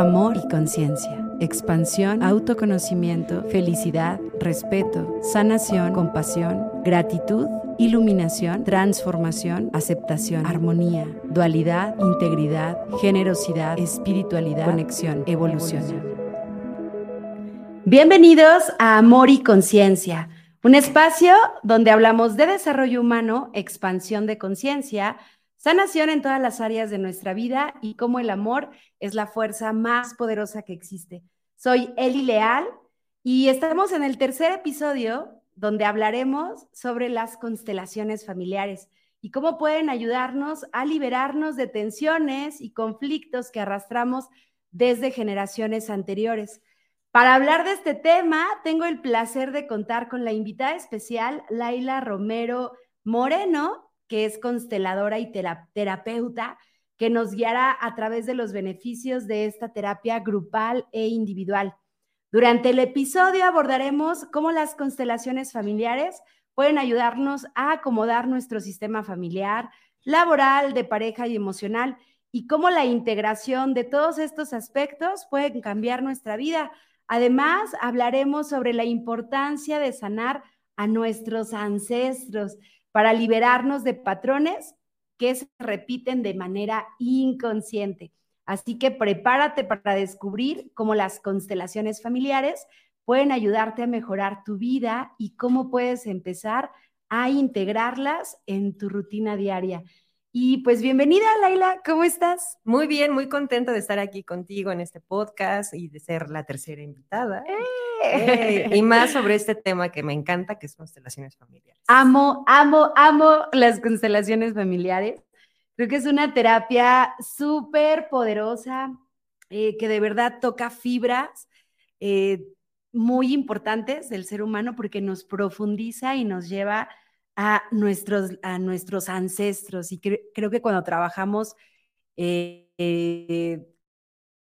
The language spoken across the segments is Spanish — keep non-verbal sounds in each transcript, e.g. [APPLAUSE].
amor y conciencia, expansión, autoconocimiento, felicidad, respeto, sanación, compasión, gratitud, iluminación, transformación, aceptación, armonía, dualidad, integridad, generosidad, espiritualidad, conexión, evolución. Bienvenidos a Amor y Conciencia, un espacio donde hablamos de desarrollo humano, expansión de conciencia, Sanación en todas las áreas de nuestra vida y cómo el amor es la fuerza más poderosa que existe. Soy Eli Leal y estamos en el tercer episodio donde hablaremos sobre las constelaciones familiares y cómo pueden ayudarnos a liberarnos de tensiones y conflictos que arrastramos desde generaciones anteriores. Para hablar de este tema, tengo el placer de contar con la invitada especial, Laila Romero Moreno, que es consteladora y terapeuta, que nos guiará a través de los beneficios de esta terapia grupal e individual. Durante el episodio abordaremos cómo las constelaciones familiares pueden ayudarnos a acomodar nuestro sistema familiar, laboral, de pareja y emocional, y cómo la integración de todos estos aspectos pueden cambiar nuestra vida. Además, hablaremos sobre la importancia de sanar a nuestros ancestros para liberarnos de patrones que se repiten de manera inconsciente. Así que prepárate para descubrir cómo las constelaciones familiares pueden ayudarte a mejorar tu vida y cómo puedes empezar a integrarlas en tu rutina diaria. Y pues bienvenida, Laila, ¿cómo estás? Muy bien, muy contenta de estar aquí contigo en este podcast y de ser la tercera invitada. ¡Eh! y más sobre este tema que me encanta, que es constelaciones familiares. Amo, amo, amo las constelaciones familiares. Creo que es una terapia súper poderosa, eh, que de verdad toca fibras eh, muy importantes del ser humano porque nos profundiza y nos lleva a nuestros, a nuestros ancestros. Y creo que cuando trabajamos eh,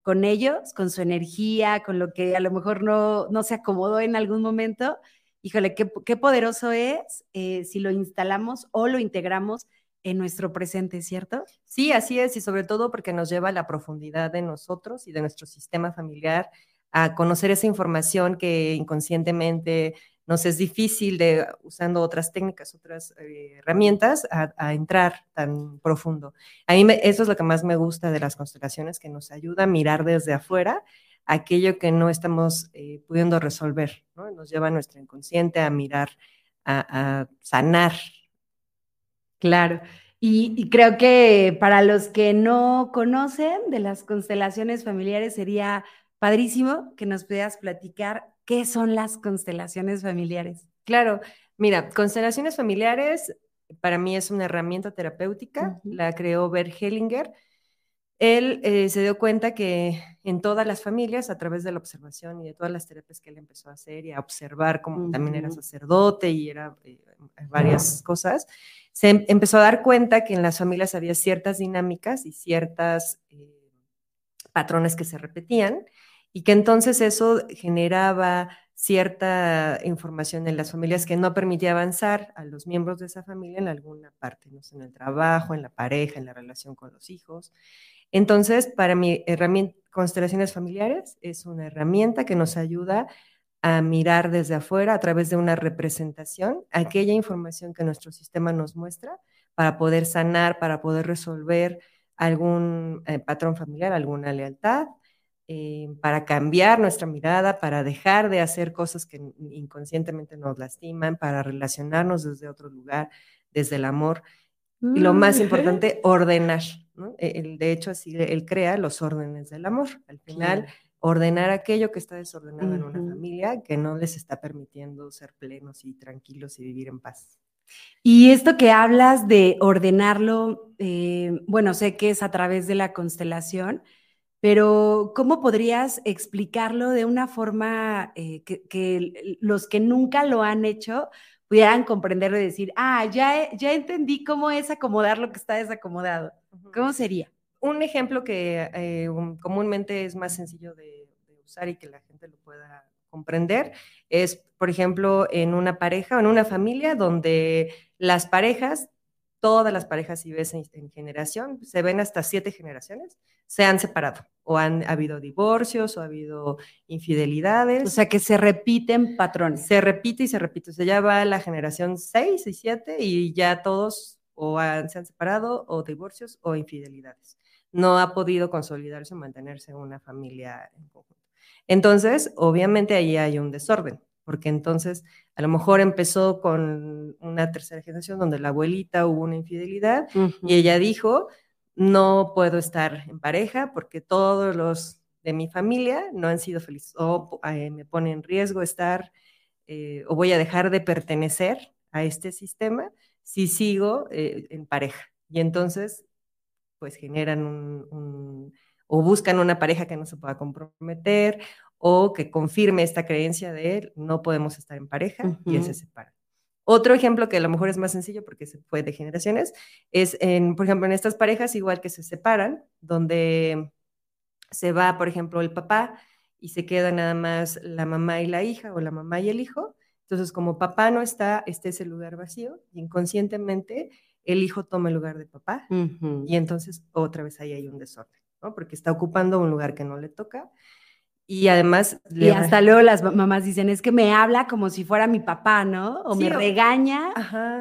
con ellos, con su energía, con lo que a lo mejor no, no se acomodó en algún momento, híjole, qué, qué poderoso es eh, si lo instalamos o lo integramos en nuestro presente, ¿cierto? Sí, así es, y sobre todo porque nos lleva a la profundidad de nosotros y de nuestro sistema familiar, a conocer esa información que inconscientemente nos es difícil de, usando otras técnicas, otras eh, herramientas, a, entrar tan profundo. A mí eso es lo que más me gusta de las constelaciones, que nos ayuda a mirar desde afuera aquello que no estamos eh, pudiendo resolver, ¿no? Nos lleva a nuestro inconsciente a mirar, a, sanar. Claro. Y, y, creo que para los que no conocen de las constelaciones familiares sería padrísimo que nos pudieras platicar ¿Qué son las constelaciones familiares? Claro, mira, constelaciones familiares para mí es una herramienta terapéutica, la creó Bert Hellinger. Él eh, se dio cuenta que en todas las familias, a través de la observación y de todas las terapias que él empezó a hacer y a observar, como también era sacerdote y era eh, varias cosas, se em, empezó a dar cuenta que en las familias había ciertas dinámicas y ciertas eh, patrones que se repetían y que entonces eso generaba cierta información en las familias que no permitía avanzar a los miembros de esa familia en alguna parte, no en el trabajo, en la pareja, en la relación con los hijos. Entonces, para mí, constelaciones familiares es una herramienta que nos ayuda a mirar desde afuera a través de una representación aquella información que nuestro sistema nos muestra para poder sanar, para poder resolver algún eh, patrón familiar, alguna lealtad, eh, para cambiar nuestra mirada, para dejar de hacer cosas que inconscientemente nos lastiman, para relacionarnos desde otro lugar, desde el amor. Y lo más mm. importante, ordenar. E, de hecho, así él crea los órdenes del amor. Al final, ordenar aquello que está desordenado en una familia, que no les está permitiendo ser plenos y tranquilos y vivir en paz. Y esto que hablas de ordenarlo, eh, bueno, sé que es a través de la constelación, pero ¿cómo podrías explicarlo de una forma eh, que, los que nunca lo han hecho pudieran comprenderlo y decir, ah, ya, ya entendí cómo es acomodar lo que está desacomodado? ¿Cómo sería? Un ejemplo que eh, comúnmente es más sencillo de, usar y que la gente lo pueda comprender es, por ejemplo, en una pareja o en una familia donde las parejas todas las parejas, si ves en, generación, se ven hasta siete generaciones, se han separado o han habido divorcios o ha habido infidelidades. O sea, que se repiten patrones. Se repite y se repite. O sea, ya va la generación 6 y 7 y ya todos o se han separado o divorcios o infidelidades. No ha podido consolidarse o mantenerse una familia en conjunto. Entonces, obviamente ahí hay un desorden porque entonces a lo mejor empezó con una tercera generación donde la abuelita hubo una infidelidad y ella dijo, no puedo estar en pareja porque todos los de mi familia no han sido felices o eh, me pone en riesgo estar eh, o voy a dejar de pertenecer a este sistema si sigo eh, en pareja. Y entonces, pues generan un, o buscan una pareja que no se pueda comprometer o que confirme esta creencia de él, no podemos estar en pareja y él se separa. Otro ejemplo que a lo mejor es más sencillo porque se fue de generaciones es, en, por ejemplo, en estas parejas igual que se separan, donde se va, por ejemplo, el papá y se queda nada más la mamá y la hija o la mamá y el hijo. Entonces, como papá no está, este es el lugar vacío y inconscientemente el hijo toma el lugar de papá y entonces otra vez ahí hay un desorden, ¿no? Porque está ocupando un lugar que no le toca y además... Y hasta luego las mamás dicen, es que me habla como si fuera mi papá, ¿no? O me regaña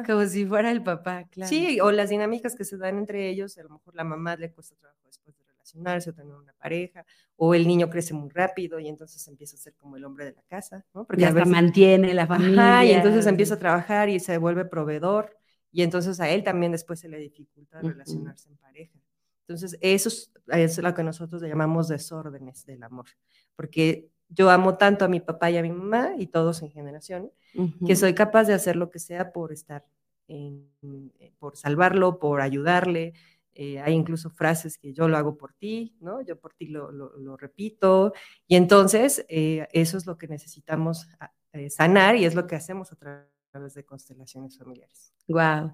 como si fuera el papá, claro. Sí, o las dinámicas que se dan entre ellos, a lo mejor la mamá le cuesta trabajo después de relacionarse o tener una pareja, o el niño crece muy rápido y entonces empieza a ser como el hombre de la casa, ¿no? Porque hasta mantiene la familia. y entonces empieza a trabajar y se vuelve proveedor, y entonces a él también después se le dificulta relacionarse en pareja. Entonces, eso es, lo que nosotros llamamos desórdenes del amor, porque yo amo tanto a mi papá y a mi mamá y todos en generación, que soy capaz de hacer lo que sea por estar, en, eh, por salvarlo, por ayudarle. Eh, hay incluso frases que yo lo hago por ti, ¿no? Yo por ti lo, lo, repito. Y entonces, eh, eso es lo que necesitamos ah, sanar y es lo que hacemos a través de constelaciones familiares. Wow.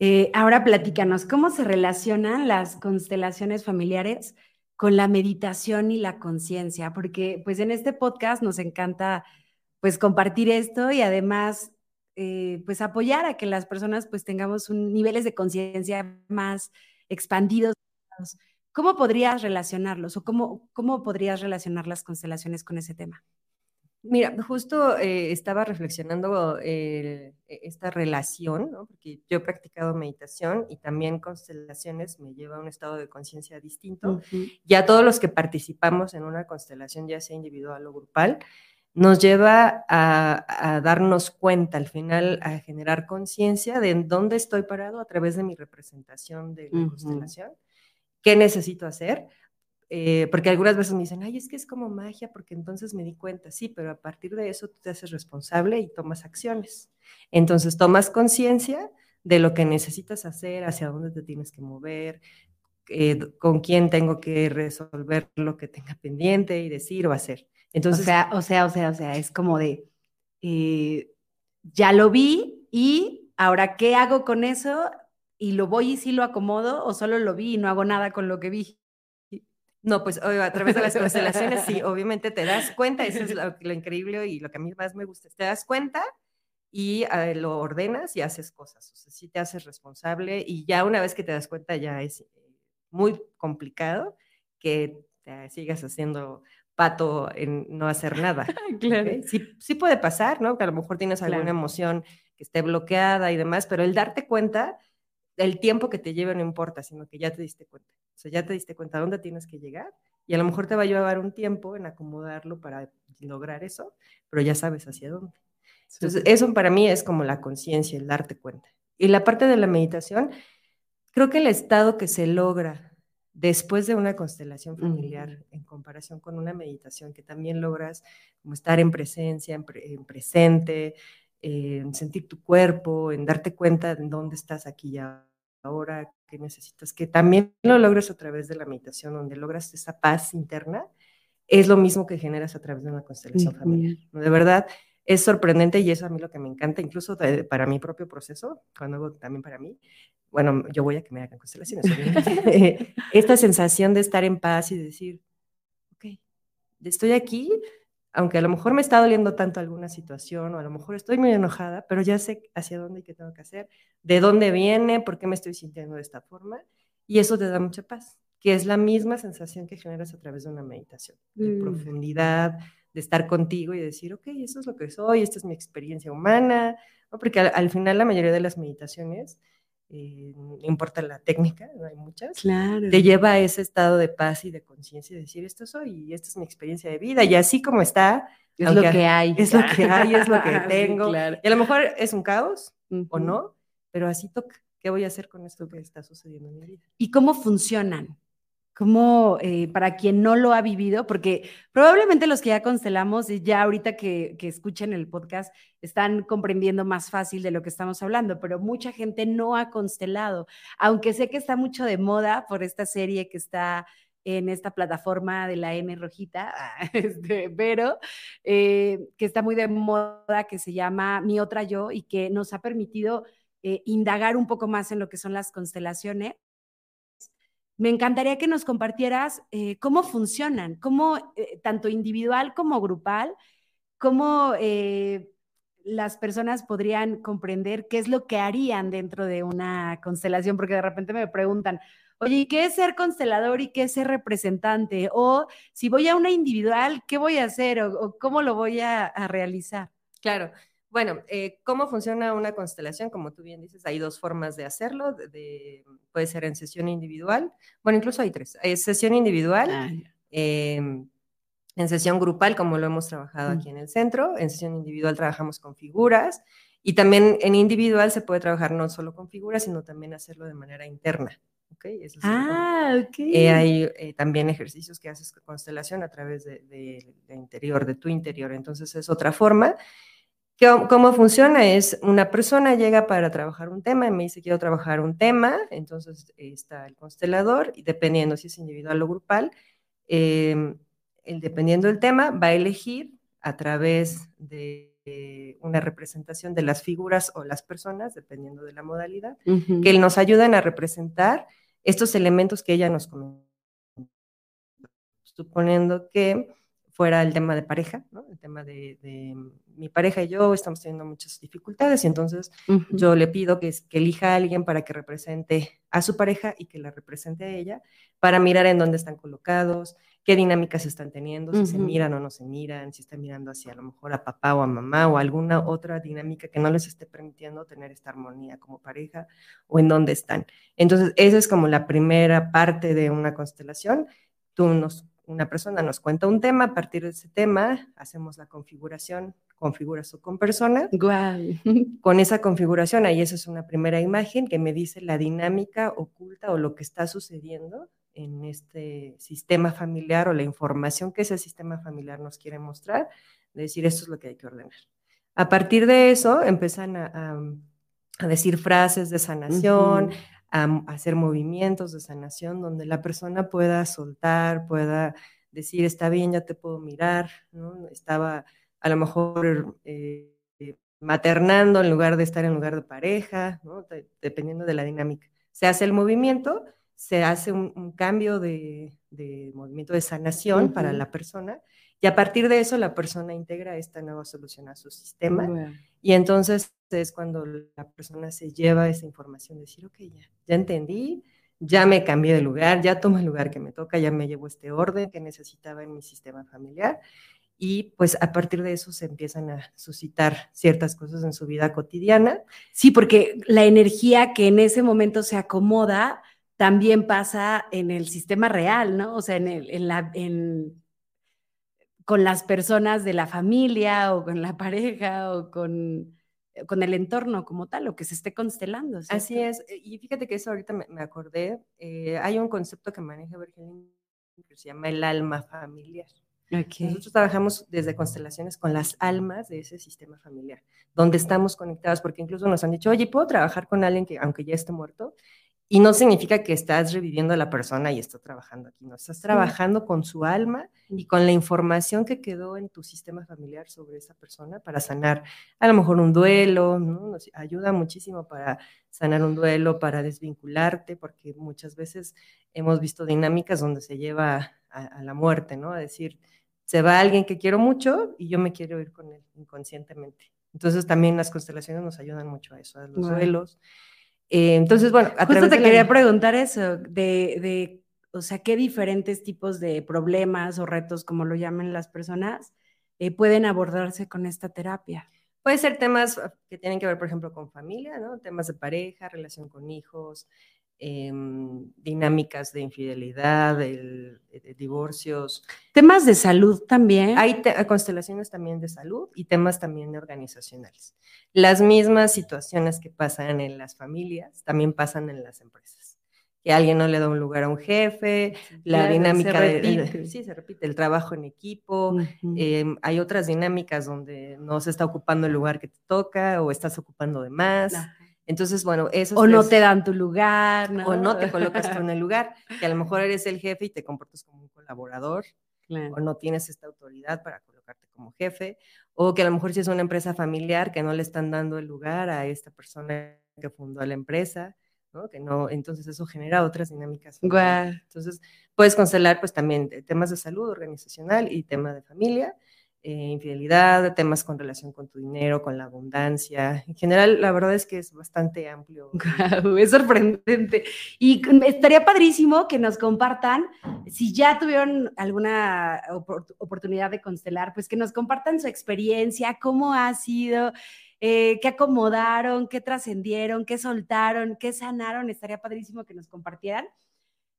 Eh, ahora platícanos, ¿cómo se relacionan las constelaciones familiares con la meditación y la conciencia? Porque pues en este podcast nos encanta pues compartir esto y además eh, pues apoyar a que las personas pues tengamos un, niveles de conciencia más expandidos. ¿Cómo podrías relacionarlos o cómo, cómo podrías relacionar las constelaciones con ese tema? Mira, justo eh, estaba reflexionando e, esta relación, ¿no? porque yo he practicado meditación y también constelaciones me lleva a un estado de conciencia distinto. Ya todos los que participamos en una constelación, ya sea individual o grupal, nos lleva a, darnos cuenta, al final, a generar conciencia de en dónde estoy parado a través de mi representación de la constelación, qué necesito hacer eh, porque algunas veces me dicen, ay, es que es como magia, porque entonces me di cuenta, sí, pero a partir de eso tú te haces responsable y tomas acciones. Entonces tomas conciencia de lo que necesitas hacer, hacia dónde te tienes que mover, eh, con quién tengo que resolver lo que tenga pendiente y decir o hacer. Entonces, o sea, o sea, o sea, o sea, es como de, eh, ya lo vi y ahora, ¿qué hago con eso? ¿Y lo voy y sí lo acomodo o solo lo vi y no hago nada con lo que vi? No, pues a través de las constelaciones, sí, [LAUGHS] obviamente te das cuenta, eso es lo, increíble y lo que a mí más me gusta, te das cuenta y eh, lo ordenas y haces cosas, o sea, sí te haces responsable y ya una vez que te das cuenta ya es eh, muy complicado que te sigas haciendo pato en no hacer nada. [LAUGHS] claro. Sí, sí, puede pasar, ¿no? Que a lo mejor tienes alguna emoción que esté bloqueada y demás, pero el darte cuenta el tiempo que te lleve no importa, sino que ya te diste cuenta. O sea, ya te diste cuenta dónde tienes que llegar y a lo mejor te va a llevar un tiempo en acomodarlo para lograr eso, pero ya sabes hacia dónde. Entonces, eso para mí es como la conciencia, el darte cuenta. Y la parte de la meditación, creo que el estado que se logra después de una constelación familiar en comparación con una meditación que también logras como estar en presencia, en, presente, en sentir tu cuerpo, en darte cuenta de dónde estás aquí y ahora, qué necesitas, que también lo logres a través de la meditación, donde logras esa paz interna, es lo mismo que generas a través de una constelación familiar. De verdad, es sorprendente y eso a mí lo que me encanta, incluso para mi propio proceso, cuando hago también para mí, bueno, yo voy a que me hagan constelaciones, [LAUGHS] esta sensación de estar en paz y decir, ok, estoy aquí, aunque a lo mejor me está doliendo tanto alguna situación o a lo mejor estoy muy enojada, pero ya sé hacia dónde y qué tengo que hacer, de dónde viene, por qué me estoy sintiendo de esta forma, y eso te da mucha paz, que es la misma sensación que generas a través de una meditación, de mm. profundidad, de estar contigo y decir, ok, eso es lo que soy, esta es mi experiencia humana, porque al, final la mayoría de las meditaciones, eh, no importa la técnica, no hay muchas, te lleva a ese estado de paz y de conciencia y decir, esto soy y esta es mi experiencia de vida y así como está. Es lo que hay. Es lo que [LAUGHS] hay, es lo que tengo. Y a lo mejor es un caos o no, pero así toca. ¿Qué voy a hacer con esto que está sucediendo en mi vida? ¿Y cómo funcionan? ¿Cómo, eh, para quien no lo ha vivido, porque probablemente los que ya constelamos y ya ahorita que, que, escuchen el podcast están comprendiendo más fácil de lo que estamos hablando, pero mucha gente no ha constelado, aunque sé que está mucho de moda por esta serie que está en esta plataforma de la M rojita, [LAUGHS] este, pero eh, que está muy de moda, que se llama Mi Otra Yo y que nos ha permitido eh, indagar un poco más en lo que son las constelaciones me encantaría que nos compartieras eh, cómo funcionan, cómo eh, tanto individual como grupal, cómo eh, las personas podrían comprender qué es lo que harían dentro de una constelación, porque de repente me preguntan, oye, ¿qué es ser constelador y qué es ser representante? O si voy a una individual, ¿qué voy a hacer o, cómo lo voy a realizar? Claro. Bueno, eh, ¿cómo funciona una constelación? Como tú bien dices, hay dos formas de hacerlo. puede ser en sesión individual. Bueno, incluso hay tres. Hay sesión individual, ah, em, en sesión grupal, como lo hemos trabajado aquí en el centro. En sesión individual trabajamos con figuras. Y también en individual se puede trabajar no solo con figuras, sino también hacerlo de manera interna. ¿okay? ah, ok. Eh, hay eh, también ejercicios que haces con constelación a través del de, interior, de tu interior. Entonces es otra forma. ¿Cómo funciona? Es una persona llega para trabajar un tema y me dice quiero trabajar un tema, entonces está el constelador y dependiendo si es individual o grupal, em, el, dependiendo del tema va a elegir a través de una representación de las figuras o las personas, dependiendo de la modalidad, que nos ayudan a representar estos elementos que ella nos comentó. Suponiendo que fuera el tema de pareja, ¿no? El tema de, mi pareja y yo estamos teniendo muchas dificultades y entonces yo le pido que, que, elija a alguien para que represente a su pareja y que la represente a ella, para mirar en dónde están colocados, qué dinámicas están teniendo, si se miran o no se miran, si están mirando hacia a lo mejor a papá o a mamá o alguna otra dinámica que no les esté permitiendo tener esta armonía como pareja o en dónde están. Entonces, esa es como la primera parte de una constelación. Tú nos una persona nos cuenta un tema, a partir de ese tema hacemos la configuración, configuras o con persona. [LAUGHS] Con esa configuración, ahí esa es una primera imagen que me dice la dinámica oculta o lo que está sucediendo en este sistema familiar o la información que ese sistema familiar nos quiere mostrar, de decir esto es lo que hay que ordenar. A partir de eso empiezan a, decir frases de sanación, a, hacer movimientos de sanación donde la persona pueda soltar, pueda decir, está bien, ya te puedo mirar, ¿no? Estaba a lo mejor eh, maternando en lugar de estar en lugar de pareja, ¿no? dependiendo de la dinámica. Se hace el movimiento, se hace un, cambio de, movimiento de sanación para la persona y a partir de eso la persona integra esta nueva solución a su sistema y entonces es cuando la persona se lleva esa información, decir, ok, ya, ya entendí, ya me cambié de lugar, ya tomo el lugar que me toca, ya me llevo este orden que necesitaba en mi sistema familiar. Y pues a partir de eso se empiezan a suscitar ciertas cosas en su vida cotidiana. Sí, porque la energía que en ese momento se acomoda también pasa en el sistema real, ¿no? O sea, en, el, en la, en, con las personas de la familia o con la pareja o con eh, con el entorno como tal, o que se esté constelando. Así es, eh, y fíjate que eso ahorita me, acordé, eh, hay un concepto que maneja Virginia que se llama el alma familiar. Nosotros trabajamos desde constelaciones con las almas de ese sistema familiar, donde estamos conectados, porque incluso nos han dicho, oye, ¿puedo trabajar con alguien que aunque ya esté muerto? Y no significa que estás reviviendo a la persona y estás trabajando aquí, no, estás trabajando con su alma y con la información que quedó en tu sistema familiar sobre esa persona para sanar a lo mejor un duelo, ¿no? Nos ayuda muchísimo para sanar un duelo, para desvincularte, porque muchas veces hemos visto dinámicas donde se lleva a, la muerte, ¿no? A decir, Se va alguien que quiero mucho y yo me quiero ir con él inconscientemente. Entonces también las constelaciones nos ayudan mucho a eso, a los duelos. Eh, entonces, bueno, a Justo te quería preguntar eso, de, de, o sea, qué diferentes tipos de problemas o retos, como lo llaman las personas, eh, pueden abordarse con esta terapia. Puede ser temas que tienen que ver, por ejemplo, con familia, ¿no? Temas de pareja, relación con hijos, Em, dinámicas de infidelidad, de, divorcios. Temas de salud también. Hay constelaciones también de salud y temas también organizacionales. Las mismas situaciones que pasan en las familias también pasan en las empresas. Que alguien no le da un lugar a un jefe, la dinámica de, sí, se repite, el trabajo en equipo. Em, hay otras dinámicas donde no se está ocupando el lugar que te toca o estás ocupando de más. Entonces, bueno, eso. O no te dan tu lugar, ¿no? O no te colocas tú en el lugar, que a lo mejor eres el jefe y te comportas como un colaborador, [LAUGHS] o no tienes esta autoridad para colocarte como jefe, o que a lo mejor si es una empresa familiar que no le están dando el lugar a esta persona que fundó la empresa, ¿no? Que no, entonces eso genera otras dinámicas. Entonces, puedes constelar pues también temas de salud organizacional y tema de familia eh, infidelidad, temas con relación con tu dinero, con la abundancia. En general, la verdad es que es bastante amplio. es sorprendente. Y estaría padrísimo que nos compartan, si ya tuvieron alguna oportunidad de constelar, pues que nos compartan su experiencia, cómo ha sido. Eh, qué acomodaron, qué trascendieron, qué soltaron, qué sanaron. Estaría padrísimo que nos compartieran.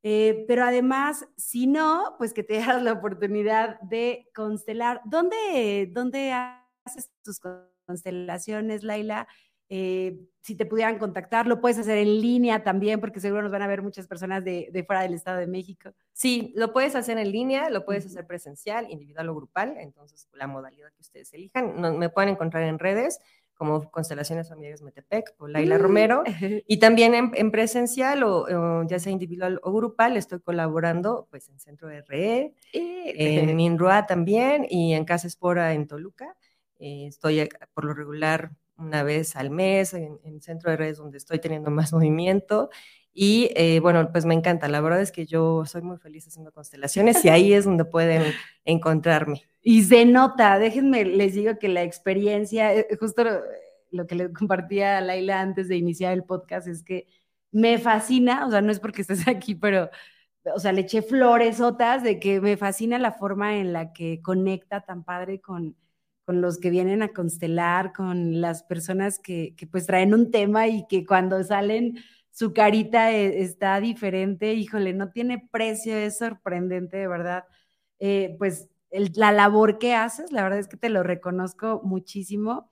Eh, pero además, si no, pues que te [LAUGHS] das la oportunidad de constelar. ¿Dónde, dónde haces tus constelaciones, Laila? Eh, si te pudieran contactar, lo puedes hacer en línea también, porque seguro nos van a ver muchas personas de, de, fuera del Estado de México. Sí, lo puedes hacer en línea, lo puedes hacer presencial, individual o grupal, entonces la modalidad que ustedes elijan. me pueden encontrar en redes como Constelaciones Familiares Metepec o Laila mm. Romero. [LAUGHS] Y también en, presencial o, ya sea individual o grupal, estoy colaborando pues en Centro RE, en Minroa también y en Casa Espora en Toluca. Eh, estoy eh, por lo regular una vez al mes en, en Centro de Redes donde estoy teniendo más [LAUGHS] movimiento y eh, bueno, pues me encanta. La verdad es que yo soy muy feliz haciendo constelaciones y ahí es donde pueden encontrarme. Y se nota, déjenme, les digo que la experiencia, eh, justo lo, que le compartía a Laila antes de iniciar el podcast es que me fascina, o sea, no es porque estés [LAUGHS] aquí, pero, o sea, le eché flores, otras, de que me fascina la forma en la que conecta tan padre con, con los que vienen a constelar, con las personas que, que pues traen un tema y que cuando salen su carita e, está diferente, híjole, no tiene precio, es sorprendente, de verdad. Eh, pues la labor que haces, la verdad es que te lo reconozco muchísimo.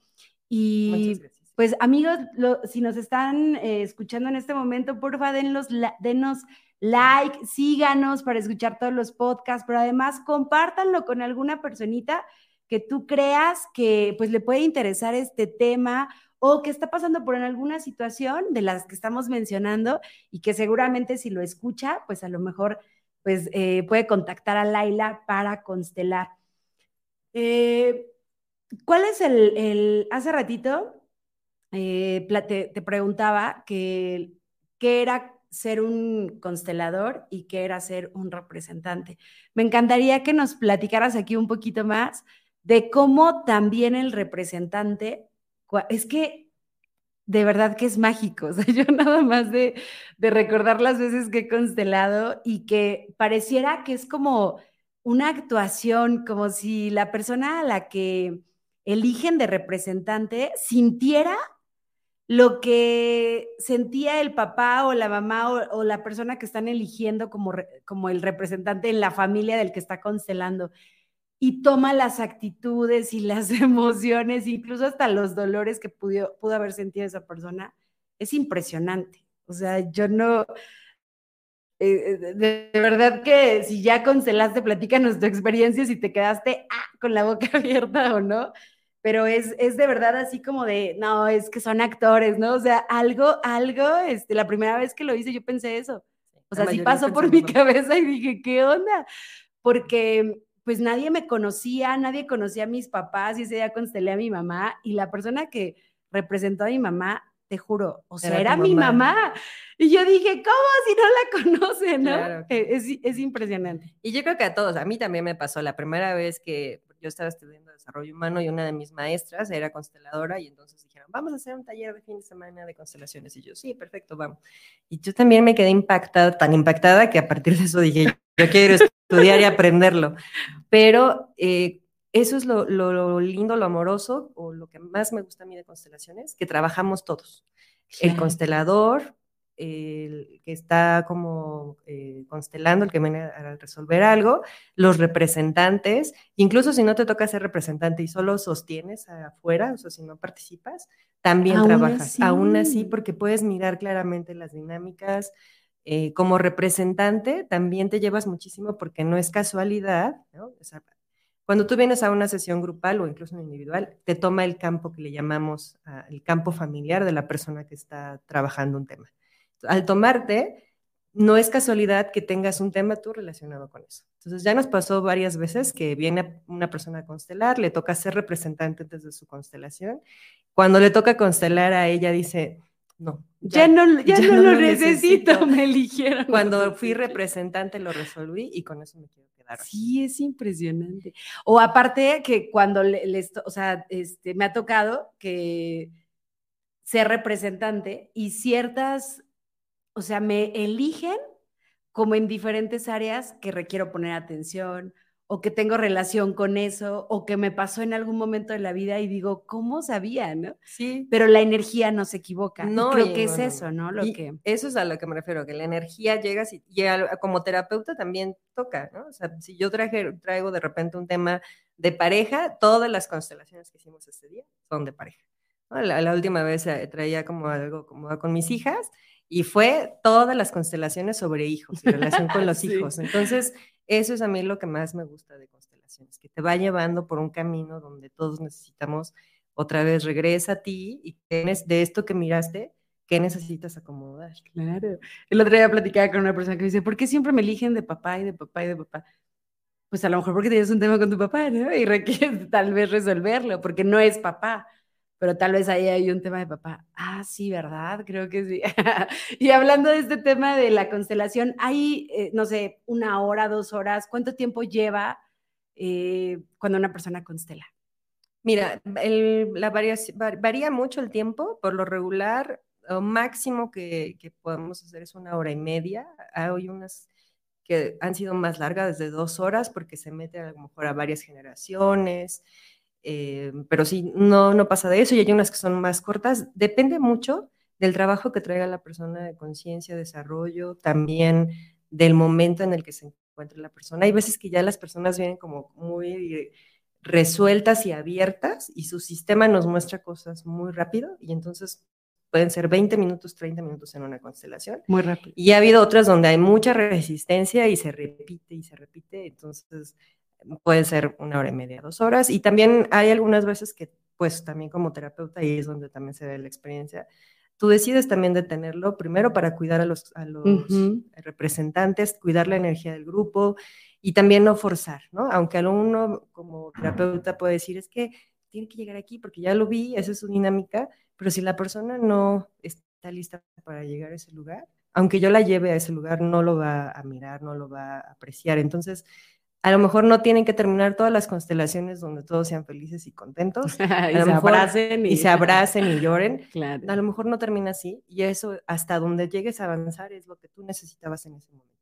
Y pues amigos, si nos están eh, escuchando en este momento, porfa, denos, denos like, síganos para escuchar todos los podcasts, pero además compártanlo con alguna personita que tú creas que pues le puede interesar este tema o que está pasando por alguna situación de las que estamos mencionando y que seguramente si lo escucha, pues a lo mejor pues eh, puede contactar a Laila para constelar. Eh, ¿Cuál es el, hace ratito eh, te, preguntaba que, qué era ser un constelador y qué era ser un representante. Me encantaría que nos platicaras aquí un poquito más de cómo también el representante es que de verdad que es mágico. [LAUGHS] Yo nada más de, recordar las veces que he constelado y que pareciera que es como una actuación, como si la persona a la que eligen de representante sintiera lo que sentía el papá o la mamá o, la persona que están eligiendo como, como el representante en la familia del que está constelando y toma las actitudes y las [LAUGHS] emociones, incluso hasta los dolores que pudo, pudo haber sentido esa persona, es impresionante. O sea, yo no, eh, eh, de, verdad que si ya constelaste, platícanos tu experiencia, si te quedaste ah, con la boca [LAUGHS] abierta o no, pero es, es de verdad así como de, no, es que son actores, ¿no? O sea, algo, algo, este, la primera vez que lo hice yo pensé eso. O sea, sí pasó por mi cabeza y dije, ¿qué onda? Porque pues nadie me conocía, nadie conocía a mis papás y ese día constelé a mi mamá y la persona que representó a mi mamá te juro, o sea, era, mi mamá. Y yo dije, ¿cómo si no la conoce, no? E, es, es, impresionante. Y yo creo que a todos, a mí también me pasó la primera vez que yo estaba estudiando desarrollo humano y una de mis maestras era consteladora y entonces dijeron, vamos a hacer un taller de fin de semana de constelaciones. Y yo, sí, perfecto, vamos. Y yo también me quedé impactada, tan impactada que a partir de eso dije, yo quiero estudiar y aprenderlo. Pero eh, eso es lo, lo, lindo, lo amoroso, o lo que más me gusta a mí de constelaciones, que trabajamos todos. El constelador, el que está como eh, constelando, el que viene a resolver algo, los representantes, incluso si no te toca ser representante y solo sostienes afuera, o sea, si no participas, también trabajas. Aún así, porque puedes mirar claramente las dinámicas. Eh, como representante, también te llevas muchísimo porque no es casualidad, ¿no? cuando tú vienes a una sesión grupal o incluso individual, te toma el campo que le llamamos ah, el campo familiar de la persona que está trabajando un tema al tomarte, no es casualidad que tengas un tema tú relacionado con eso. Entonces ya nos pasó varias veces que viene una persona a constelar, le toca ser representante desde su constelación. Cuando le toca constelar a ella dice, no. Ya, no, ya, no, lo necesito, me eligieron. Cuando fui representante lo resolví y con eso me quiero quedar. Sí, es impresionante. O aparte que cuando les, o sea, este, me ha tocado que ser representante y ciertas o sea, me eligen como en diferentes áreas que requiero poner atención o que tengo relación con eso o que me pasó en algún momento de la vida y digo, ¿cómo sabía? ¿no? Sí. Pero la energía no se equivoca. No, creo que es eso, ¿no? Lo que... Eso es a lo que me refiero, que la energía llega y, como terapeuta también toca, ¿no? O sea, si yo traje, traigo de repente un tema de pareja, todas las constelaciones que hicimos ese día son de pareja. La, la, última vez eh, traía como algo como con mis hijas y fue todas las constelaciones sobre hijos y relación con [LAUGHS] los hijos. Entonces, eso es a mí lo que más me gusta de constelaciones, que te va llevando por un camino donde todos necesitamos otra vez regresa a ti y tienes de esto que miraste, ¿qué necesitas acomodar? Claro. El otro día platicaba con una persona que dice, ¿por qué siempre me eligen de papá y de papá y de papá? Pues a lo mejor porque tienes un tema con tu papá. Y requieres tal vez resolverlo, porque no es papá pero tal vez ahí hay un tema de papá. Ah, sí, ¿verdad? Creo que sí. [LAUGHS] y hablando de este tema de la constelación, hay, eh, no sé, una hora, dos horas, ¿cuánto tiempo lleva eh, cuando una persona constela? Mira, la varía mucho el tiempo, por lo regular, lo máximo que, que podemos hacer es una hora y media. Hay unas que han sido más largas, desde dos horas, porque se mete a lo mejor a varias generaciones. Eh, pero sí, no, no pasa de eso y hay unas que son más cortas. Depende mucho del trabajo que traiga la persona de conciencia, desarrollo, también del momento en el que se encuentra la persona. Hay veces que ya las personas vienen como muy resueltas y abiertas y su sistema nos muestra cosas muy rápido y entonces pueden ser 20 minutos, 30 minutos en una constelación. Muy rápido. Y ha habido otras donde hay mucha resistencia y se repite y se repite, entonces puede ser una hora y media, dos horas. Y también hay algunas veces que, pues también como terapeuta, y es donde también se ve la experiencia, tú decides también detenerlo, primero para cuidar a los, a los representantes, cuidar la energía del grupo y también no forzar, ¿no? Aunque uno como terapeuta puede decir, es que tiene que llegar aquí porque ya lo vi, esa es su dinámica, pero si la persona no está lista para llegar a ese lugar, aunque yo la lleve a ese lugar, no lo va a mirar, no lo va a apreciar. Entonces, a lo mejor no tienen que terminar todas las constelaciones donde todos sean felices y contentos. [LAUGHS] y, se abracen y... se abracen y lloren. [LAUGHS] A lo mejor no termina así y eso hasta donde llegues a avanzar es lo que tú necesitabas en ese momento.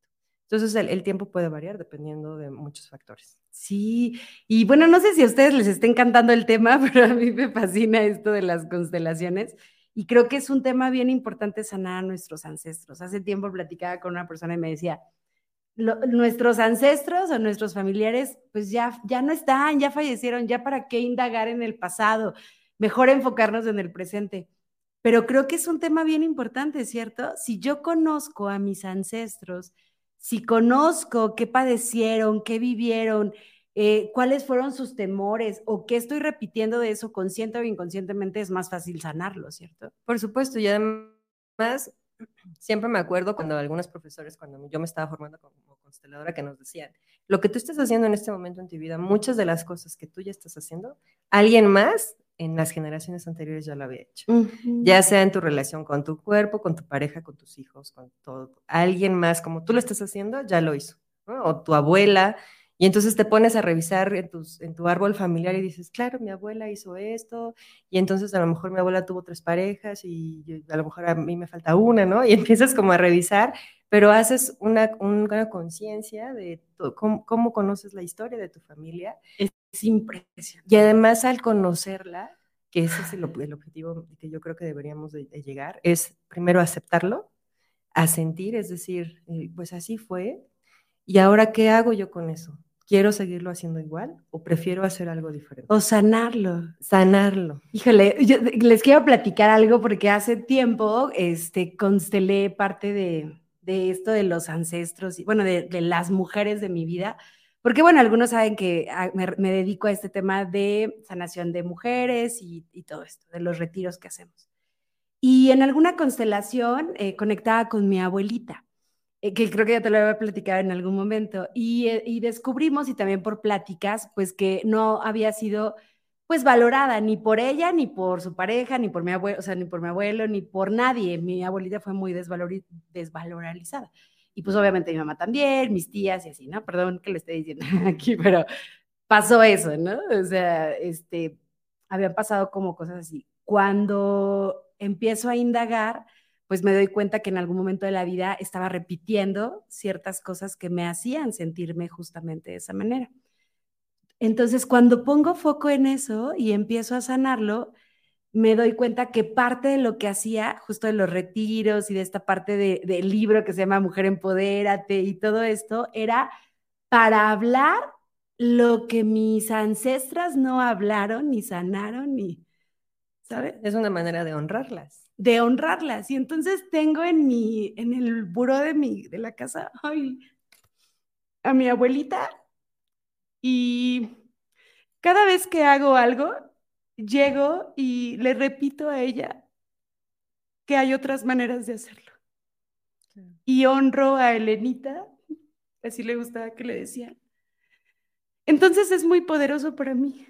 Entonces el, tiempo puede variar dependiendo de muchos factores. Sí, y bueno, no sé si a ustedes les está encantando el tema, [LAUGHS] pero a mí me fascina esto de las constelaciones y creo que es un tema bien importante sanar a nuestros ancestros. Hace tiempo platicaba con una persona y me decía, nuestros ancestros o nuestros familiares, pues ya, ya no están, ya fallecieron, ya para qué indagar en el pasado, mejor enfocarnos en el presente. Pero creo que es un tema bien importante, ¿cierto? Si yo conozco a mis ancestros, si conozco qué padecieron, qué vivieron, eh, cuáles fueron sus temores o qué estoy repitiendo de eso consciente o inconscientemente, es más fácil sanarlo, ¿cierto? Por supuesto, y además siempre me acuerdo cuando algunos profesores, cuando yo me estaba formando como consteladora, que nos decían, lo que tú estás haciendo en este momento en tu vida, muchas de las cosas que tú ya estás haciendo, alguien más en las generaciones anteriores ya lo había hecho. Ya sea en tu relación con tu cuerpo, con tu pareja, con tus hijos, con todo. Alguien más, como tú lo estás haciendo, ya lo hizo. O tu abuela. Y entonces te pones a revisar en, tus, en tu árbol familiar y dices, claro, mi abuela hizo esto, y entonces a lo mejor mi abuela tuvo tres parejas y a lo mejor a mí me falta una, ¿no? [LAUGHS] Y empiezas como a revisar, pero haces una, una conciencia de cómo, cómo, conoces la historia de tu familia es impresionante. Y además al conocerla, que ese es el, objetivo que yo creo que deberíamos de, llegar, es primero aceptarlo, a sentir, es decir, eh, pues así fue, y ahora qué hago yo con eso? ¿Quiero seguirlo haciendo igual o prefiero hacer algo diferente? O sanarlo. Sanarlo. Híjole, yo les quiero platicar algo porque hace tiempo este, constelé parte de, de esto de los ancestros y bueno, de, de las mujeres de mi vida porque bueno, algunos saben que ah, me, dedico a este tema de sanación de mujeres y, todo esto, de los retiros que hacemos. Y en alguna constelación eh, conectaba con mi abuelita, que creo que ya te lo había platicado en algún momento, y, eh, y, descubrimos, y también por pláticas, pues que no había sido pues valorada ni por ella, ni por su pareja, ni por mi abuelo, o sea, ni por mi abuelo, ni por nadie. Mi abuelita fue muy desvalorizada. Y pues obviamente mi mamá también, mis tías y así, ¿no? Perdón que le esté diciendo [LAUGHS] aquí, pero pasó eso, ¿no? O sea, este, habían pasado como cosas así. Cuando empiezo a indagar, pues me doy cuenta que en algún momento de la vida estaba repitiendo ciertas cosas que me hacían sentirme justamente de esa manera. Entonces, cuando pongo foco en eso y empiezo a sanarlo, me doy cuenta que parte de lo que hacía, justo de los retiros y de esta parte del libro que se llama Mujer Empodérate y todo esto, era para hablar lo que mis ancestras no hablaron, ni sanaron, ni, ¿sabes? Es una manera de honrarlas. De honrarlas. Y entonces tengo en mi, en el buró de mi, de la casa, ay, a mi abuelita y cada vez que hago algo, llego y le repito a ella que hay otras maneras de hacerlo. Y honro a Elenita, así le gustaba que le decían. Entonces es muy poderoso para mí,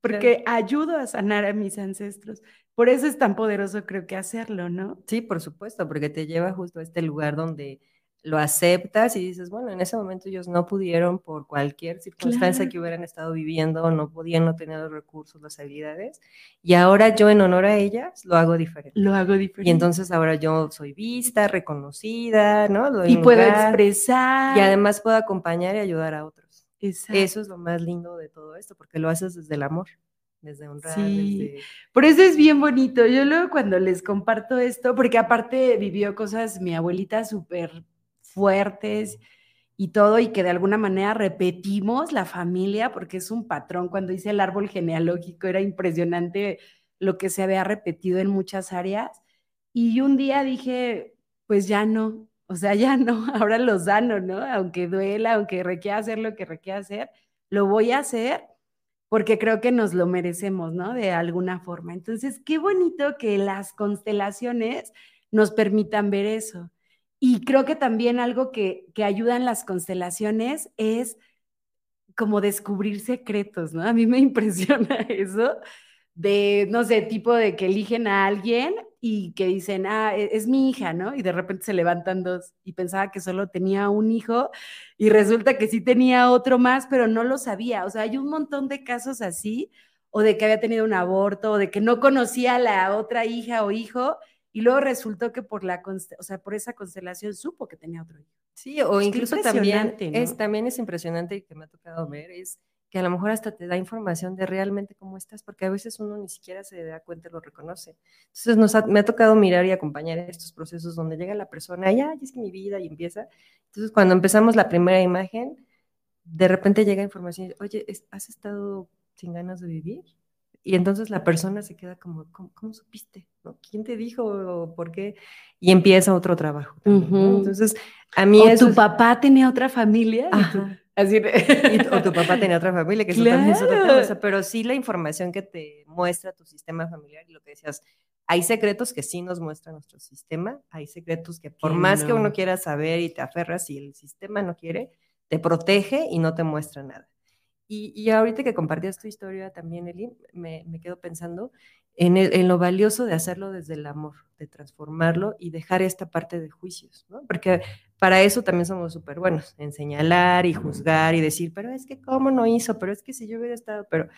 porque ayudo a sanar a mis ancestros. Por eso es tan poderoso creo que hacerlo, ¿no? Sí, por supuesto, porque te lleva justo a este lugar donde lo aceptas y dices, bueno, en ese momento ellos no pudieron por cualquier circunstancia que hubieran estado viviendo, no podían, no tener los recursos, las habilidades, y ahora yo en honor a ellas lo hago diferente. Lo hago diferente. Y entonces ahora yo soy vista, reconocida, ¿no? y puedo expresar. Y además puedo acompañar y ayudar a otros. Eso es lo más lindo de todo esto, porque lo haces desde el amor desde honrar. Sí, por eso es bien bonito. Yo luego cuando les comparto esto, porque aparte vivió cosas mi abuelita súper fuertes y todo, y que de alguna manera repetimos la familia, porque es un patrón. Cuando hice el árbol genealógico era impresionante lo que se había repetido en muchas áreas. Y un día dije, pues ya no, o sea, ya no, [LAUGHS] ahora lo sano, ¿no? Aunque duela, aunque requiera hacer lo que requiera hacer, lo voy a hacer porque creo que nos lo merecemos, ¿no? De alguna forma. Entonces, qué bonito que las constelaciones nos permitan ver eso. Y creo que también algo que, que ayuda en las constelaciones es como descubrir secretos, ¿no? A mí me [LAUGHS] impresiona eso de, no sé, tipo de que eligen a alguien y que dicen, ah, e, es, mi hija, ¿no? Y de repente se levantan dos y pensaba que solo tenía un hijo y resulta que sí tenía otro más, pero no lo sabía. O sea, hay un montón de casos así, o de que había tenido un aborto, o de que no conocía a la otra hija o hijo y luego resultó que por la, o sea, por esa constelación supo que tenía otro hijo. Sí, o incluso también es, también es impresionante y que me ha tocado ver, es que a lo mejor hasta te da información de realmente cómo estás, porque a veces uno ni siquiera se da cuenta y lo reconoce. Entonces nos me ha tocado mirar y acompañar estos procesos donde llega la persona, ya, es que mi vida y empieza. Entonces cuando empezamos la primera imagen, de repente llega información, oye, ¿has estado sin ganas de vivir? Y entonces la persona se queda como, ¿cómo, supiste? ¿No? ¿Quién te dijo? ¿Por qué? Y empieza otro trabajo. Entonces, a mí o tu papá tenía otra familia. Así o tu papá tenía otra familia, que eso también es otra cosa. Pero sí la información que te muestra tu sistema familiar y lo que decías, hay secretos que sí nos muestra nuestro sistema, hay secretos que por más que uno quiera saber y te aferras, si el sistema no quiere, te protege y no te muestra nada. Y, ahorita que compartías tu historia también, Eli, me, me quedo pensando en, en, lo valioso de hacerlo desde el amor, de transformarlo y dejar esta parte de juicios, ¿no? Porque para eso también somos súper buenos, en señalar y juzgar y decir, pero es que cómo no hizo, pero es que si yo hubiera estado, pero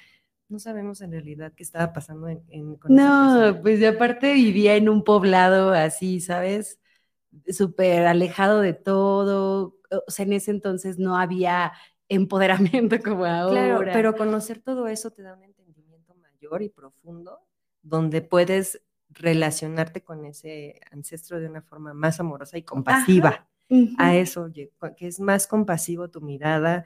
no sabemos en realidad qué estaba pasando en, en con No, pues aparte vivía en un poblado así, ¿sabes? Súper alejado de todo, o sea, en ese entonces no había empoderamiento como ahora. Claro, pero conocer todo eso te da un entendimiento mayor y profundo, donde puedes relacionarte con ese ancestro de una forma más amorosa y compasiva. A eso, que es más compasivo tu mirada,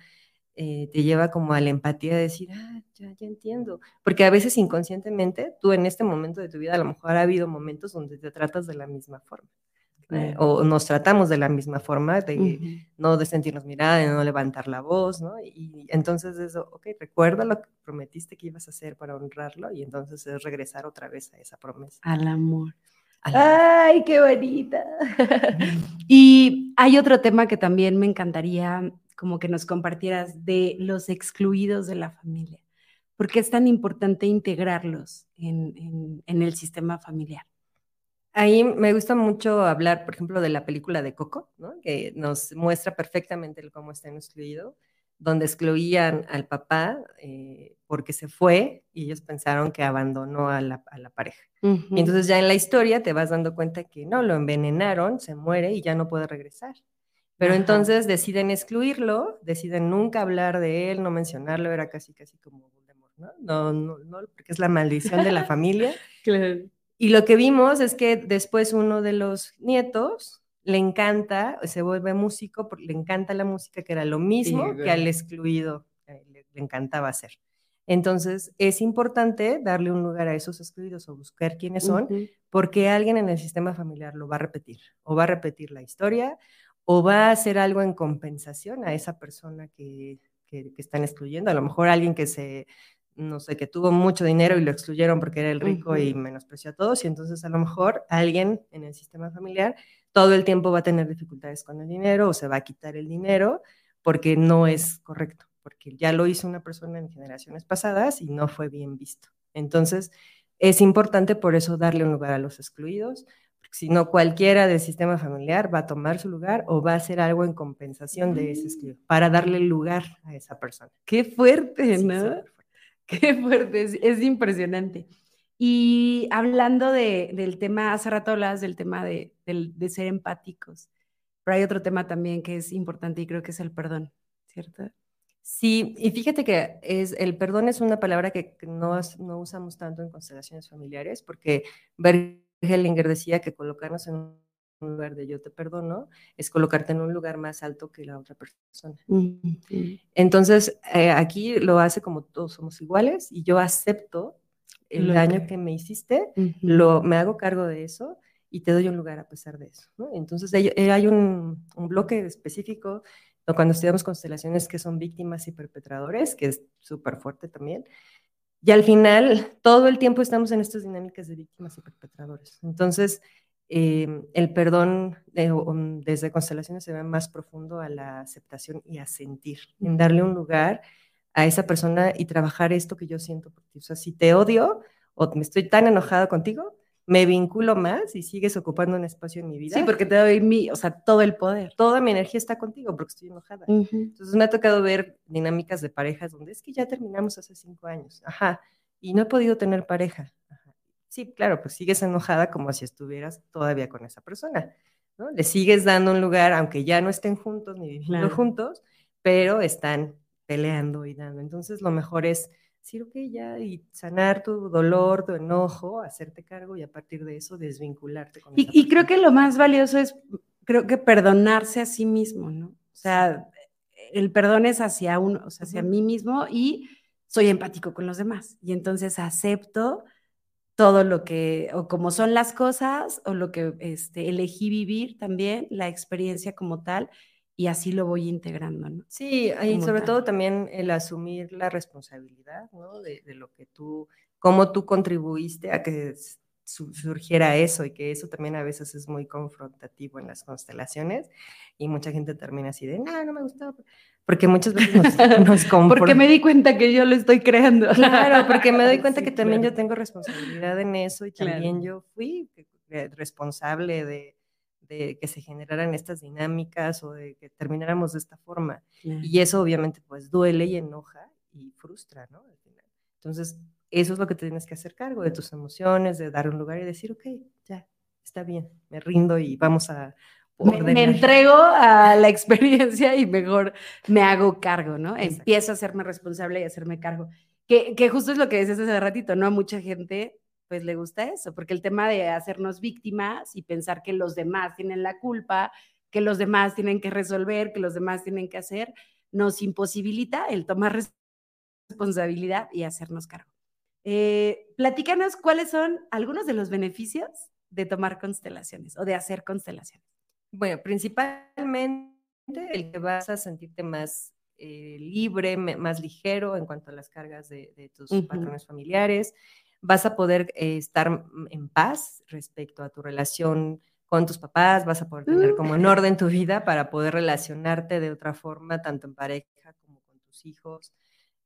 eh, te lleva como a la empatía de decir, ah, ya, ya entiendo. Porque a veces inconscientemente, tú en este momento de tu vida, a lo mejor ha habido momentos donde te tratas de la misma forma. Eh, o nos tratamos de la misma forma, de no de sentirnos mirada, de no levantar la voz, ¿no? Y entonces eso, ok, recuerda lo que prometiste que ibas a hacer para honrarlo y entonces es regresar otra vez a esa promesa. Al amor. Ay, qué bonita. [LAUGHS] [LAUGHS] y hay otro tema que también me encantaría como que nos compartieras de los excluidos de la familia. ¿Por qué es tan importante integrarlos en el sistema familiar? Ahí me gusta mucho hablar, por ejemplo, de la película de Coco, ¿no? que nos muestra perfectamente el cómo está excluido, donde excluían al papá eh, porque se fue y ellos pensaron que abandonó a la, pareja. Y entonces ya en la historia te vas dando cuenta que no, lo envenenaron, se muere y ya no puede regresar. Pero entonces deciden excluirlo, deciden nunca hablar de él, no mencionarlo, era casi, casi como Voldemort, ¿no? No, no, no, porque es la maldición de la [LAUGHS] familia. claro. Y lo que vimos es que después uno de los nietos le encanta, se vuelve músico, porque le encanta la música, que era lo mismo que al excluido eh, le, encantaba hacer. Entonces, es importante darle un lugar a esos excluidos o buscar quiénes son, porque alguien en el sistema familiar lo va a repetir, o va a repetir la historia, o va a hacer algo en compensación a esa persona que, que están excluyendo. A lo mejor alguien que se no sé, que tuvo mucho dinero y lo excluyeron porque era el rico y menospreció a todos, y entonces a lo mejor alguien en el sistema familiar todo el tiempo va a tener dificultades con el dinero o se va a quitar el dinero porque no es correcto, porque ya lo hizo una persona en generaciones pasadas y no fue bien visto. Entonces, es importante por eso darle un lugar a los excluidos, porque si no cualquiera del sistema familiar va a tomar su lugar o va a hacer algo en compensación de ese excluido, para darle lugar a esa persona. Qué fuerte, ¿no? Qué fuerte, es, impresionante. Y hablando del tema, hace rato hablabas del tema de, ser empáticos, pero hay otro tema también que es importante y creo que es el perdón, ¿cierto? Sí, y fíjate que es, el perdón es una palabra que no, usamos tanto en constelaciones familiares, porque Hellinger decía que colocarnos en lugar de yo te perdono, es colocarte en un lugar más alto que la otra persona. Entonces, eh, aquí lo hace como todos somos iguales y yo acepto el daño que... me hiciste, lo, me hago cargo de eso y te doy un lugar a pesar de eso. Entonces, hay, eh, hay un, un, bloque específico cuando estudiamos constelaciones que son víctimas y perpetradores, que es súper fuerte también. Y al final, todo el tiempo estamos en estas dinámicas de víctimas y perpetradores. Entonces, Em, el perdón desde constelaciones se ve más profundo a la aceptación y a sentir, en darle un lugar a esa persona y trabajar esto que yo siento por ti. O sea, si te odio o me estoy tan enojada contigo, me vinculo más y sigues ocupando un espacio en mi vida. Sí, porque te doy mi, o sea, todo el poder. Toda mi energía está contigo porque estoy enojada. Entonces me ha tocado ver dinámicas de parejas donde es que ya terminamos hace cinco años, ajá, y no he podido tener pareja. Sí, claro, pues sigues enojada como si estuvieras todavía con esa persona, ¿no? Le sigues dando un lugar, aunque ya no estén juntos ni viviendo juntos, pero están peleando y dando. Entonces, lo mejor es decir, ok, ya, y sanar tu dolor, tu enojo, hacerte cargo y a partir de eso desvincularte con y, y creo que lo más valioso es, creo que perdonarse a sí mismo, ¿no? O sea, el perdón es hacia uno, o sea, hacia mí mismo y soy empático con los demás. Y entonces acepto todo lo que, o como son las cosas, o lo que este, elegí vivir también, la experiencia como tal, y así lo voy integrando, ¿no? Sí, y sobre todo también el asumir la responsabilidad, ¿no? De, de, lo que tú, cómo tú contribuiste a que surgiera eso y que eso también a veces es muy confrontativo en las constelaciones y mucha gente termina así de, no, no me gustó, porque muchas veces nos, [LAUGHS] nos Porque me di cuenta que yo lo estoy creando. Claro, porque me doy [LAUGHS] cuenta que también yo tengo responsabilidad en eso y también yo fui eh, responsable de, de, que se generaran estas dinámicas o de que termináramos de esta forma. Y eso obviamente pues duele y enoja y frustra, ¿no? Al final. Entonces, eso es lo que tienes que hacer cargo de tus emociones, de dar un lugar y decir, ok, ya, está bien, me rindo y vamos a... Me, entrego a la experiencia y mejor me hago cargo, ¿no? Empiezo a hacerme responsable y a hacerme cargo. Que, que justo es lo que decías hace ratito, ¿no? A mucha gente pues le gusta eso, porque el tema de hacernos víctimas y pensar que los demás tienen la culpa, que los demás tienen que resolver, que los demás tienen que hacer, nos imposibilita el tomar responsabilidad y hacernos cargo. Eh, platícanos cuáles son algunos de los beneficios de tomar constelaciones o de hacer constelaciones. Bueno, principalmente el que vas a sentirte más eh, libre, más ligero en cuanto a las cargas de, tus patrones familiares. Vas a poder eh, estar en paz respecto a tu relación con tus papás, vas a poder tener como en orden tu vida para poder relacionarte de otra forma, tanto en pareja como con tus hijos,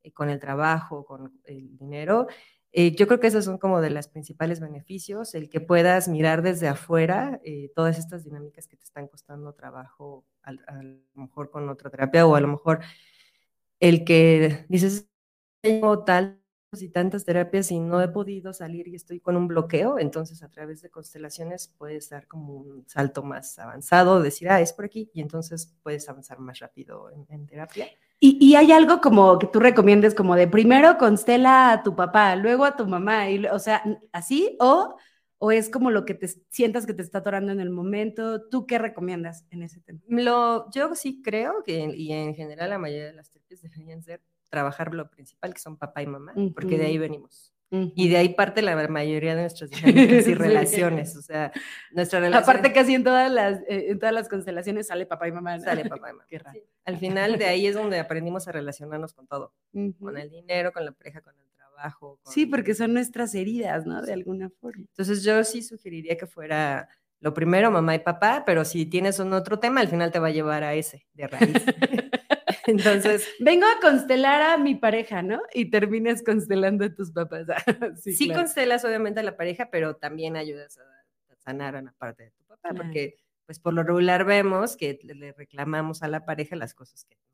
eh, con el trabajo, con el dinero. Eh, yo creo que esos son como de los principales beneficios, el que puedas mirar desde afuera eh, todas estas dinámicas que te están costando trabajo, a, lo mejor con otra terapia, o a lo mejor el que dices, tengo tal y tantas terapias y no he podido salir y estoy con un bloqueo, entonces a través de constelaciones puedes dar como un salto más avanzado, decir, ah, es por aquí, y entonces puedes avanzar más rápido en terapia. Y, hay algo como que tú recomiendes como de primero constela a tu papá, luego a tu mamá, y, o sea, así, o, o es como lo que te sientas que te está atorando en el momento. ¿Tú qué recomiendas en ese tema? Lo, yo sí creo que, y en general la mayoría de las terapias deberían ser trabajar lo principal, que son papá y mamá, porque de ahí venimos. Y de ahí parte la mayoría de nuestras dinámicas y [LAUGHS] relaciones. O sea, nuestra relación. Aparte, casi en todas las, eh, en todas las constelaciones sale papá y mamá. Sale [LAUGHS] papá y mamá. Al final, de ahí es donde aprendimos a relacionarnos con todo: con el dinero, con la pareja, con el trabajo. Sí, porque son nuestras heridas, ¿no? De alguna forma. Entonces, yo sí sugeriría que fuera lo primero, mamá y papá, pero si tienes un otro tema, al final te va a llevar a ese de raíz. [LAUGHS] Entonces, [LAUGHS] vengo a constelar a mi pareja, ¿no? Y terminas constelando a tus papás. [LAUGHS] sí, constelas obviamente a la pareja, pero también ayudas a, sanar a la parte de tu papá, porque pues por lo regular vemos que le reclamamos a la pareja las cosas que no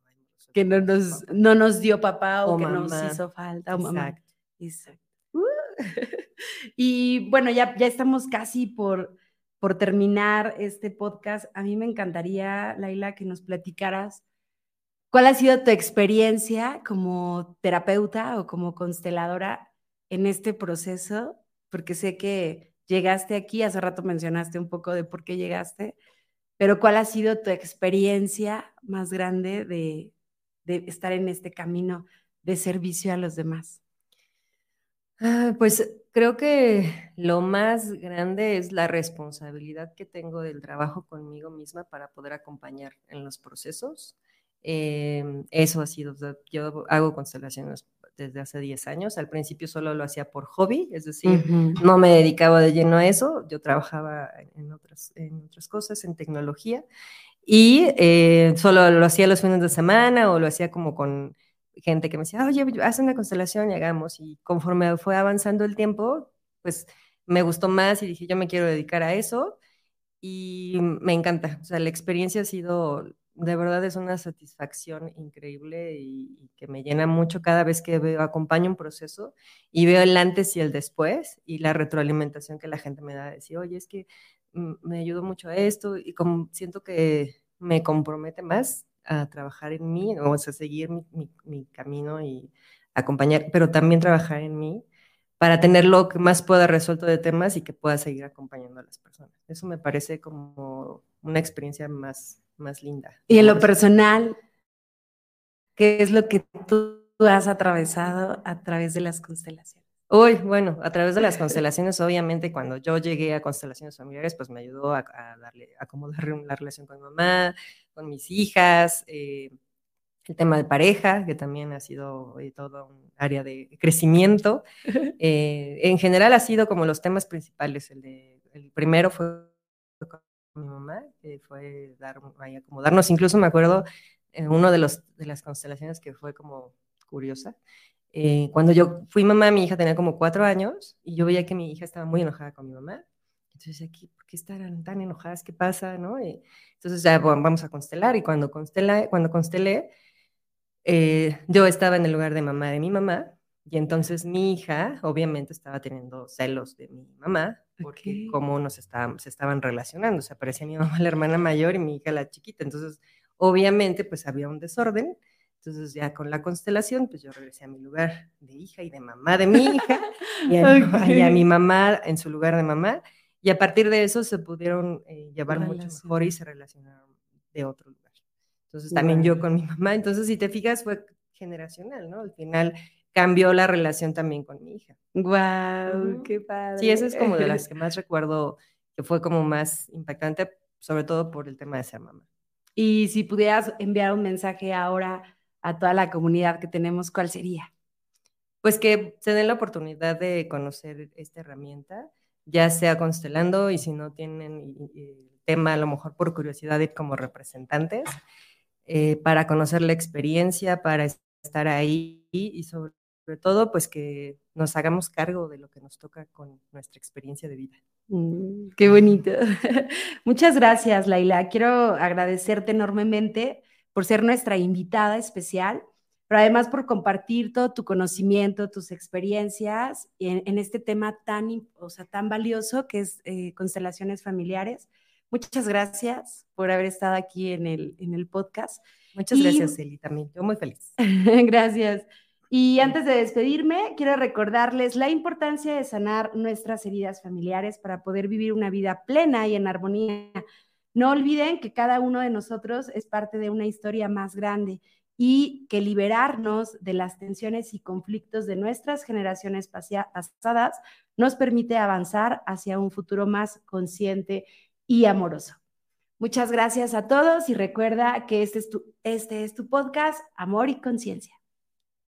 que no nos, no nos dio papá o, que nos hizo falta o mamá. Exacto. Uh. [LAUGHS] y bueno, ya, ya estamos casi por, por terminar este podcast. A mí me encantaría, Laila, que nos platicaras ¿Cuál ha sido tu experiencia como terapeuta o como consteladora en este proceso? Porque sé que llegaste aquí, hace rato mencionaste un poco de por qué llegaste, pero ¿cuál ha sido tu experiencia más grande de, estar en este camino de servicio a los demás? Ah, pues creo que lo más grande es la responsabilidad que tengo del trabajo conmigo misma para poder acompañar en los procesos Em, eso ha sido, yo hago constelaciones desde hace 10 años. Al principio solo lo hacía por hobby, es decir, no me dedicaba de lleno a eso. Yo trabajaba en otras, en otras cosas, en tecnología, y eh, solo lo hacía los fines de semana o lo hacía como con gente que me decía, oye, haz una constelación y hagamos. Y conforme fue avanzando el tiempo, pues me gustó más y dije, yo me quiero dedicar a eso. Y me encanta, o sea, la experiencia ha sido de verdad es una satisfacción increíble y, que me llena mucho cada vez que veo, acompaño un proceso y veo el antes y el después y la retroalimentación que la gente me da, de decir, oye, es que mm, me ayudó mucho a esto y como siento que me compromete más a trabajar en mí, o sea, seguir mi, mi camino y acompañar, pero también trabajar en mí para tener lo que más pueda resuelto de temas y que pueda seguir acompañando a las personas. Eso me parece como una experiencia más más linda. Y en lo personal, ¿qué es lo que tú has atravesado a través de las constelaciones? Uy, bueno, a través de las constelaciones, obviamente, cuando yo llegué a constelaciones familiares, pues me ayudó a, darle, a acomodar [LAUGHS] la relación con mi mamá, con mis hijas, eh, el tema de pareja, que también ha sido eh, todo un área de crecimiento. [LAUGHS] Eh, en general ha sido como los temas principales. El, de, el primero fue mi mamá, que fue dar, acomodarnos. Incluso me acuerdo eh, uno de, los, de las constelaciones que fue como curiosa. Eh, cuando yo fui mamá, mi hija tenía como cuatro años y yo veía que mi hija estaba muy enojada con mi mamá. Entonces, aquí, ¿por qué están tan enojadas? ¿Qué pasa? ¿no? entonces, ya vamos a constelar. Y cuando, constela, cuando constelé, eh, yo estaba en el lugar de mamá de mi mamá. Y entonces mi hija, obviamente, estaba teniendo celos de mi mamá, porque cómo nos estaban, se estaban relacionando. O sea, parecía mi mamá [LAUGHS] la hermana mayor y mi hija la chiquita. Entonces, obviamente, pues había un desorden. Entonces ya con la constelación, pues yo regresé a mi lugar de hija y de mamá de mi hija y a, [LAUGHS] mi mamá en su lugar de mamá. Y a partir de eso se pudieron eh, llevar mucho mejor y se relacionaron de otro lugar. Entonces también yo con mi mamá. Entonces, si te fijas, fue generacional, ¿no? Al final cambió la relación también con mi hija. ¡Guau! ¡Qué padre! Sí, esa es como de las [LAUGHS] que más recuerdo que fue como más impactante, sobre todo por el tema de ser mamá. Y si pudieras enviar un mensaje ahora a toda la comunidad que tenemos, ¿cuál sería? Pues que se den la oportunidad de conocer esta herramienta, ya sea constelando y si no tienen el tema, a lo mejor por curiosidad ir como representantes, eh, para conocer la experiencia, para estar ahí y sobre todo pues que nos hagamos cargo de lo que nos toca con nuestra experiencia de vida. Mm, qué bonito. [LAUGHS] Muchas gracias, Laila. Quiero agradecerte enormemente por ser nuestra invitada especial, pero además por compartir todo tu conocimiento, tus experiencias en, este tema tan, o sea, tan valioso que es eh, constelaciones familiares. Muchas gracias por haber estado aquí en el, en el podcast. Muchas gracias, Eli, también. Yo muy feliz. [LAUGHS] gracias. Y antes de despedirme, quiero recordarles la importancia de sanar nuestras heridas familiares para poder vivir una vida plena y en armonía no olviden que cada uno de nosotros es parte de una historia más grande y que liberarnos de las tensiones y conflictos de nuestras generaciones pasadas nos permite avanzar hacia un futuro más consciente y amoroso. Muchas gracias a todos y recuerda que este es tu, este es tu podcast, Amor y Conciencia.